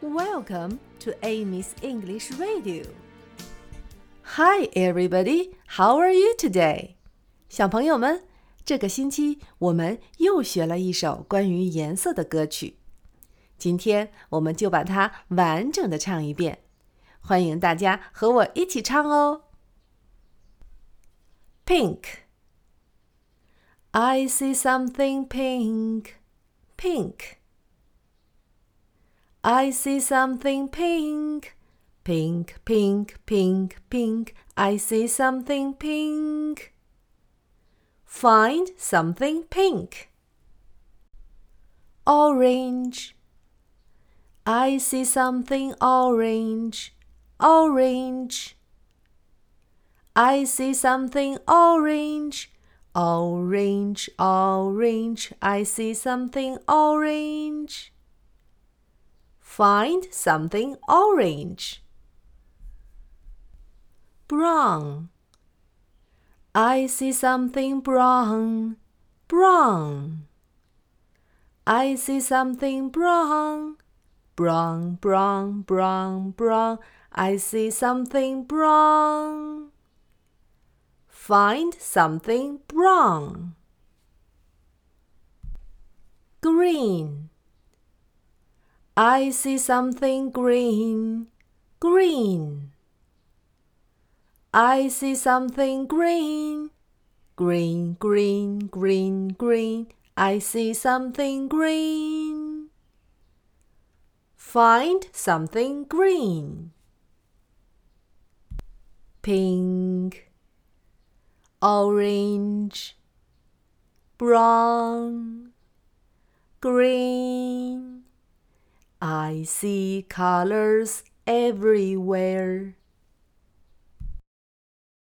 Welcome to Amy's English Radio. Hi, everybody. How are you today? 小朋友们，这个星期我们又学了一首关于颜色的歌曲。今天我们就把它完整的唱一遍，欢迎大家和我一起唱哦。Pink. I see something pink, pink. I see something pink, pink, pink, pink, pink. I see something pink. Find something pink. Orange. I see something orange, orange. I see something orange, orange, orange. I see something orange. Find something orange. Brown. I see something brown, brown. I see something brown, brown, brown, brown, brown. I see something brown. Find something brown. Green. I see something green, green. I see something green, green, green, green, green. I see something green. Find something green. Pink, orange, brown, green. I see colors everywhere.